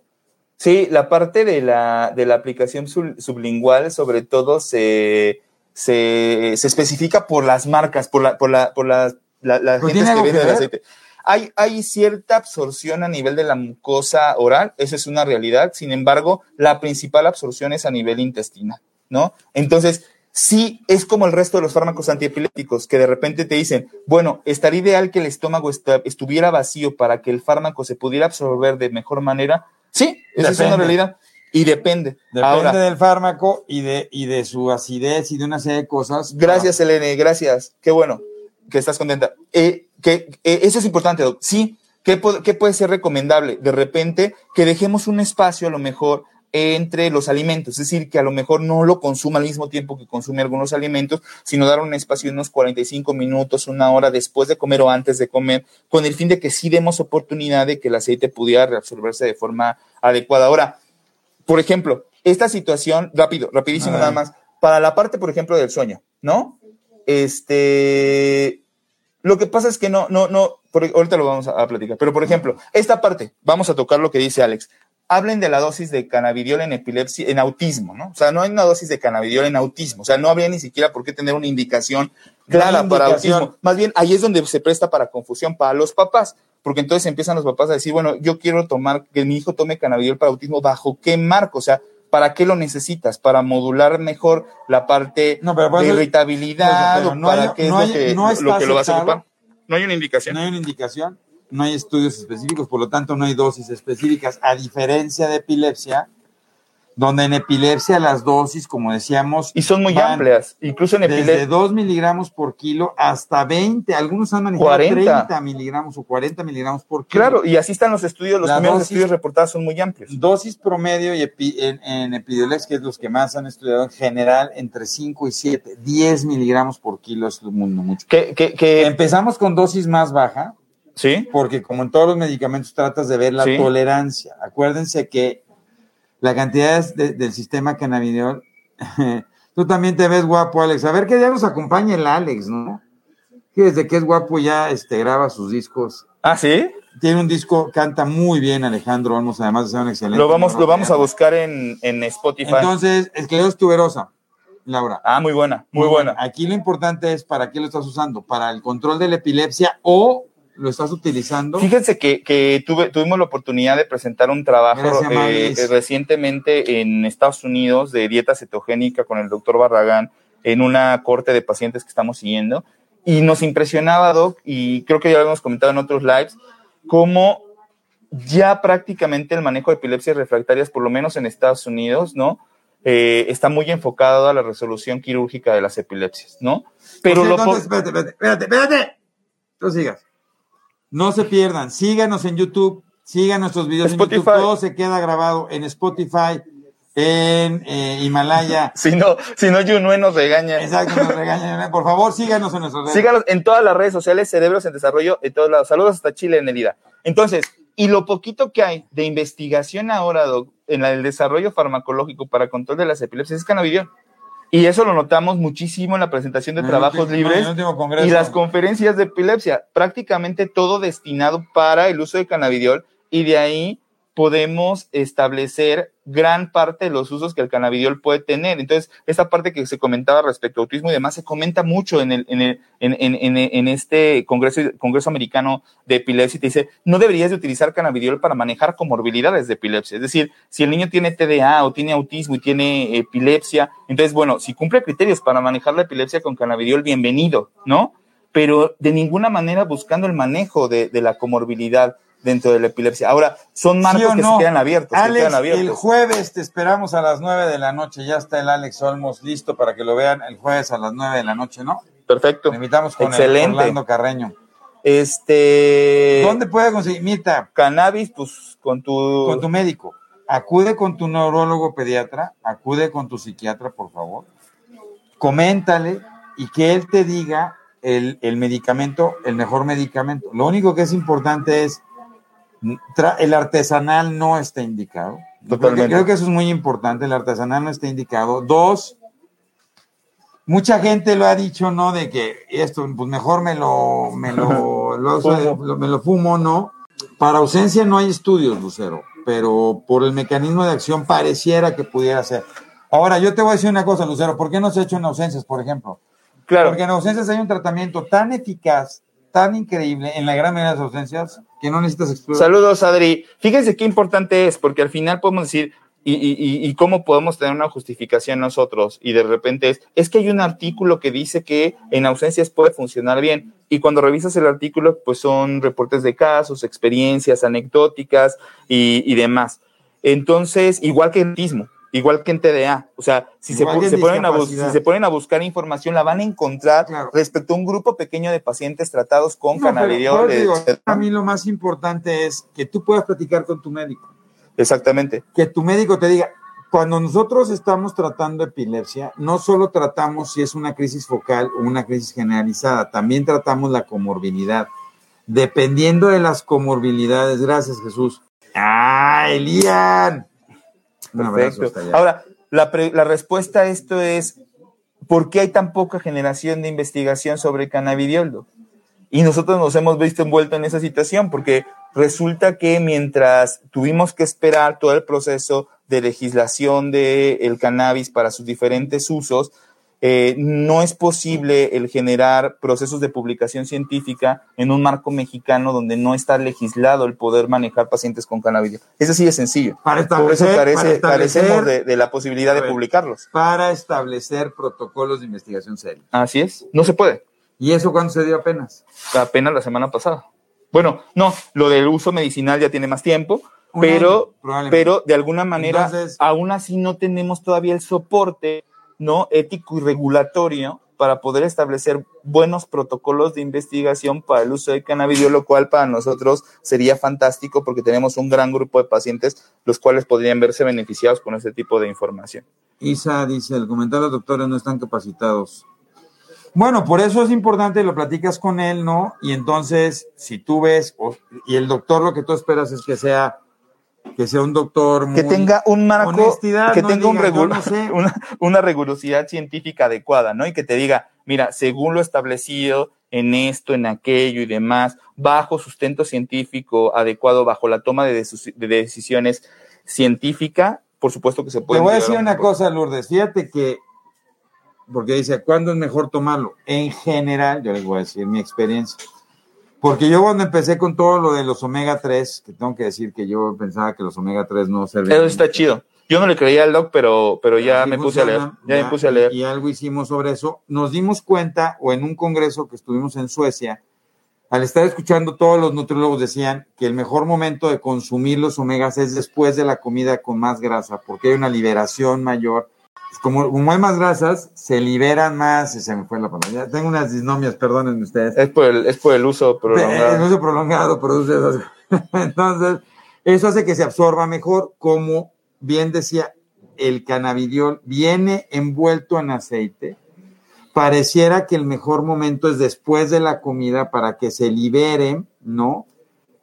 Sí, la parte de la, de la aplicación sublingual, sobre todo, se, se, especifica por las marcas, por la, por la, por la, la, gente que viene del aceite. Hay, hay cierta absorción a nivel de la mucosa oral, eso es una realidad. Sin embargo, la principal absorción es a nivel intestinal, ¿no? Entonces, sí es como el resto de los fármacos antiepilépticos, que de repente te dicen, bueno, estaría ideal que el estómago estuviera vacío para que el fármaco se pudiera absorber de mejor manera, Sí, esa es una realidad. Y depende. Depende del fármaco y de, y de su acidez y de una serie de cosas. Gracias, Elene, gracias. Qué bueno que estás contenta. Eh, que, eh, eso es importante, Doc. Sí, ¿qué, ¿qué puede ser recomendable? De repente, que dejemos un espacio a lo mejor entre los alimentos, es decir, que a lo mejor no lo consuma al mismo tiempo que consume algunos alimentos, sino dar un espacio de unos 45 minutos, una hora después de comer o antes de comer, con el fin de que sí demos oportunidad de que el aceite pudiera reabsorberse de forma adecuada. Ahora, por ejemplo, esta situación, rápido, rapidísimo nada más, para la parte, por ejemplo, del sueño, ¿no? Este, lo que pasa es que no, no, no, ahorita lo vamos a, a, platicar, pero por ejemplo, esta parte, vamos a tocar lo que dice Alex hablen de la dosis de cannabidiol en epilepsia, en autismo, ¿no? O sea, no hay una dosis de cannabidiol en autismo. O sea, no habría ni siquiera por qué tener una indicación clara para autismo. Más bien, ahí es donde se presta para confusión para los papás. Porque entonces empiezan los papás a decir, bueno, yo quiero tomar, que mi hijo tome cannabidiol para autismo, ¿bajo qué marco? O sea, ¿para qué lo necesitas? ¿Para modular mejor la parte de irritabilidad? ¿O para qué es lo, que, lo que lo vas a ocupar? No hay una indicación. No hay una indicación no hay estudios específicos, por lo tanto no hay dosis específicas, a diferencia de epilepsia, donde en epilepsia las dosis, como decíamos, Y son muy amplias. Incluso en desde epilepsia. 2 miligramos por kilo hasta 20, algunos han manejado 40. 30 miligramos o 40 miligramos por kilo. Claro, y así están los estudios, los La primeros dosis- estudios reportados son muy amplios. Dosis promedio y epi- en, en Epidiolex, que es los que más han estudiado en general, entre 5 y 7, 10 miligramos por kilo es mundo mucho. Que, que, que- Empezamos con dosis más baja, sí, porque como en todos los medicamentos tratas de ver la Sí. tolerancia. Acuérdense que la cantidad de- del sistema cannabidiol, tú también te ves guapo, Alex. A ver qué día nos acompaña el Alex, ¿no? Que desde que es guapo ya este, graba sus discos. ah, sí, Tiene un disco, canta muy bien Alejandro Olmos, además de ser un excelente. lo vamos, lo vamos a buscar en, en Spotify. Entonces, esclerosis tuberosa, Laura. ah, muy buena, muy buena. Aquí lo importante es para qué lo estás usando, para el control de la epilepsia o lo estás utilizando. Fíjense que, que tuve, tuvimos la oportunidad de presentar un trabajo Gracias, eh, eh, recientemente en Estados Unidos de dieta cetogénica con el doctor Barragán en una corte de pacientes que estamos siguiendo y nos impresionaba, Doc, y creo que ya lo hemos comentado en otros lives, cómo ya prácticamente el manejo de epilepsias refractarias, por lo menos en Estados Unidos, ¿no? Eh, está muy enfocado a la resolución quirúrgica de las epilepsias, ¿no? Pero lo entonces, espérate, espérate, espérate, espérate. Tú sigas. No se pierdan, síganos en YouTube, sigan nuestros videos en. YouTube, todo se queda grabado en Spotify, en eh, Himalaya. si no, si no, Junue nos regaña. Exacto, nos regañan. Por favor, síganos en nuestras redes. Síganos en todas las redes sociales, Cerebros en Desarrollo, en todos lados. Saludos hasta Chile, en Herida. Entonces, y lo poquito que hay de investigación ahora, Doc, en el desarrollo farmacológico para control de las epilepsias es cannabidiol. Y eso lo notamos muchísimo en la presentación de En trabajos último- libres y las conferencias de epilepsia. Prácticamente todo destinado para el uso de cannabidiol y de ahí podemos establecer gran parte de los usos que el cannabidiol puede tener. Entonces, esta parte que se comentaba respecto a autismo y demás se comenta mucho en, el, en, el, en, en, en, este congreso, congreso americano de epilepsia y te dice, no deberías de utilizar cannabidiol para manejar comorbilidades de epilepsia. Es decir, si el niño tiene TDA o tiene autismo y tiene epilepsia, entonces, bueno, si cumple criterios para manejar la epilepsia con cannabidiol, bienvenido, ¿no? Pero de ninguna manera buscando el manejo de, de la comorbilidad dentro de la epilepsia. Ahora, son marcos ¿Sí o que no? se quedan abiertos. se Alex, quedan abiertos. el jueves te esperamos a las 9 de la noche. Ya está el Alex Olmos listo para que lo vean el jueves a las 9 de la noche, ¿no? Perfecto. Lo invitamos con el Excelente. Orlando Carreño. Este. ¿Dónde puede conseguir? Mirta, Cannabis, pues con tu. con tu médico. Acude con tu neurólogo pediatra, acude con tu psiquiatra, por favor. Coméntale y que él te diga el, el medicamento, el mejor medicamento. Lo único que es importante es, el artesanal no está indicado. Yo Creo que, Totalmente. creo que eso es muy importante, el artesanal no está indicado. Dos, mucha gente lo ha dicho, ¿no? De que esto, pues mejor me lo, me lo- me lo fumo, ¿no? Para ausencia no hay estudios, Lucero, pero por el mecanismo de acción pareciera que pudiera ser. Ahora, yo te voy a decir una cosa, Lucero, ¿por qué no se ha hecho en ausencias, por ejemplo? Claro. Porque en ausencias hay un tratamiento tan eficaz, tan increíble, en la gran mayoría de las ausencias, que no necesitas explorar. Saludos, Adri. Fíjense qué importante es, porque al final podemos decir, y, y- y- cómo podemos tener una justificación nosotros, y de repente es, es que hay un artículo que dice que en ausencias puede funcionar bien, y cuando revisas el artículo, pues son reportes de casos, experiencias anecdóticas y, y demás. Entonces, igual que en autismo, igual que en TDA, o sea, si, se, ponen a bus- discapacidad. si se ponen a buscar información, la van a encontrar Claro. respecto a un grupo pequeño de pacientes tratados con No, pero, digo, a mí lo más importante es que tú puedas platicar con tu médico. Exactamente. que tu médico te diga, cuando nosotros estamos tratando epilepsia, no solo tratamos si es una crisis focal o una crisis generalizada, también tratamos la comorbilidad. Dependiendo de las comorbilidades, gracias Jesús. ¡Ah, Elian! Perfecto. Ahora, la, pre- la respuesta a esto es, ¿por qué hay tan poca generación de investigación sobre cannabidiol? Y nosotros nos hemos visto envueltos en esa situación porque resulta que mientras tuvimos que esperar todo el proceso de legislación del cannabis para sus diferentes usos, eh, no es posible el generar procesos de publicación científica en un marco mexicano donde no está legislado el poder manejar pacientes con cannabis. Es así de sencillo. Para Por eso carece- para carecemos de, de la posibilidad de publicarlos. para establecer protocolos de investigación seria. Así es. No se puede. ¿Y eso cuándo se dio apenas? Apenas la semana pasada. Bueno, no, lo del uso medicinal ya tiene más tiempo. pero, pero de alguna manera, aún así no tenemos todavía el soporte no ético y regulatorio para poder establecer buenos protocolos de investigación para el uso de cannabidiol, lo cual para nosotros sería fantástico porque tenemos un gran grupo de pacientes los cuales podrían verse beneficiados con este tipo de información. Isa dice, el comentario los doctores no están capacitados. Bueno, por eso es importante, lo platicas con él, ¿no? Y entonces, si tú ves, y el doctor lo que tú esperas es que sea que sea un doctor que tenga un marco que tenga un una, una rigurosidad científica adecuada, ¿no? Y que te diga, mira, según lo establecido en esto, en aquello y demás, bajo sustento científico adecuado, bajo la toma de, de decisiones científica, por supuesto que se puede. Te voy a decir una cosa, Lourdes. Fíjate que porque dice, ¿cuándo es mejor tomarlo? En general, yo les voy a decir mi experiencia. Porque yo cuando empecé con todo lo de los omega 3, que tengo que decir que yo pensaba que los omega 3 no servían. Eso está chido. Yo no le creía al doc, pero, pero ya me puse a leer. Ya, me puse a leer. Y algo hicimos sobre eso. Nos dimos cuenta, o en un congreso que estuvimos en Suecia, al estar escuchando todos los nutriólogos decían que el mejor momento de consumir los omegas es después de la comida con más grasa, porque hay una liberación mayor como, hay más grasas, se liberan más, se me fue la palabra. tengo unas disnomias, perdónenme ustedes. Es por el, es por el uso prolongado. El uso prolongado produce eso. Entonces, eso hace que se absorba mejor, como bien decía, el cannabidiol viene envuelto en aceite. Pareciera que el mejor momento es después de la comida para que se liberen, ¿no?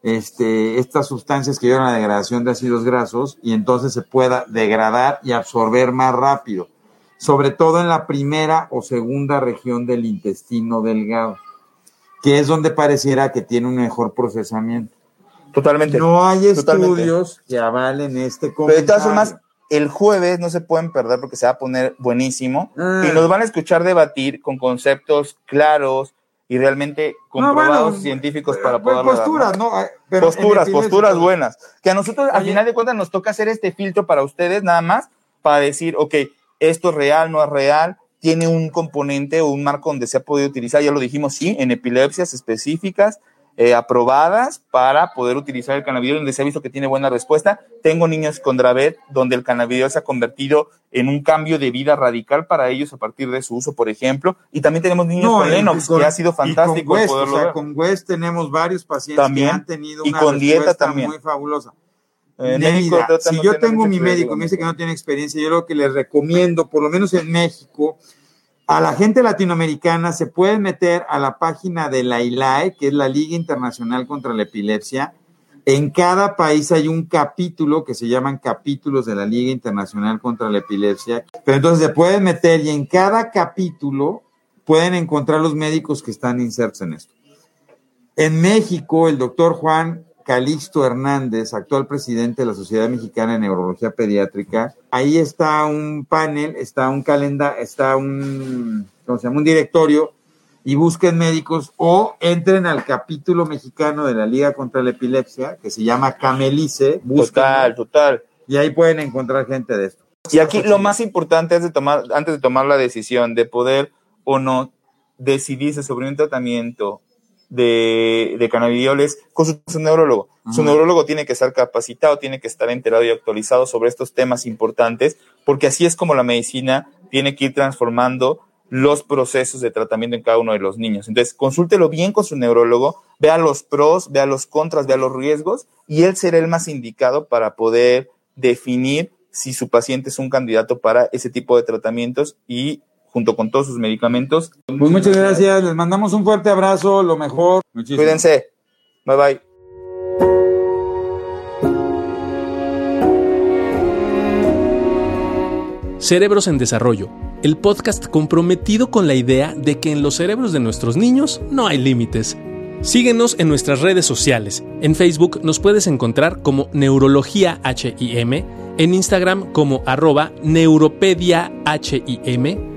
Este, estas sustancias que llevan a la degradación de ácidos grasos y entonces se pueda degradar y absorber más rápido, sobre todo en la primera o segunda región del intestino delgado, que es donde pareciera que tiene un mejor procesamiento. Totalmente. No hay estudios que avalen este comentario. Pero de todas formas, el jueves no se pueden perder porque se va a poner buenísimo ah. y nos van a escuchar debatir con conceptos claros, y realmente comprobados científicos para pues, poder posturas, ¿no? posturas, posturas buenas. Que a nosotros, al final de cuentas, nos toca hacer este filtro para ustedes, nada más, para decir, ok, esto es real, no es real, tiene un componente o un marco donde se ha podido utilizar, ya lo dijimos, sí, en epilepsias específicas, eh, aprobadas para poder utilizar el cannabidiol, donde se ha visto que tiene buena respuesta. Tengo niños con Dravet, donde el cannabidiol se ha convertido en un cambio de vida radical para ellos a partir de su uso, por ejemplo. Y también tenemos niños con Lennox, que ha sido fantástico. Con West, o sea, con West tenemos varios pacientes que han tenido una y con dieta también. muy fabulosa. Eh, si yo tengo mi médico me dice que no tiene experiencia, yo lo que les recomiendo, por lo menos en México, a la gente latinoamericana se puede meter a la página de la ILAE, que es la Liga Internacional contra la Epilepsia. En cada país hay un capítulo que se llaman capítulos de la Liga Internacional contra la Epilepsia. Pero entonces se pueden meter y en cada capítulo pueden encontrar los médicos que están insertos en esto. En México, el doctor Juan Calixto Hernández, actual presidente de la Sociedad Mexicana de Neurología Pediátrica. Ahí está un panel, está un calendario, está un, ¿cómo se llama? Un directorio y busquen médicos o entren al capítulo mexicano de la Liga contra la Epilepsia, que se llama Camelice. total, total. Y ahí pueden encontrar gente de esto. Y aquí lo más importante es de tomar, antes de tomar la decisión de poder o no decidirse sobre un tratamiento de, de cannabidioles con su, neurólogo. Su neurólogo tiene que estar capacitado, tiene que estar enterado y actualizado sobre estos temas importantes, porque así es como la medicina tiene que ir transformando los procesos de tratamiento en cada uno de los niños. Entonces, consúltelo bien con su neurólogo, vea los pros, vea los contras, vea los riesgos, y él será el más indicado para poder definir si su paciente es un candidato para ese tipo de tratamientos y junto con todos sus medicamentos. Pues muchas gracias, les mandamos un fuerte abrazo, lo mejor. Cuídense. Bye bye. Cerebros en Desarrollo, el podcast comprometido con la idea de que en los cerebros de nuestros niños no hay límites. Síguenos en nuestras redes sociales. En Facebook nos puedes encontrar como Neurología HIM, en Instagram como arroba Neuropedia HIM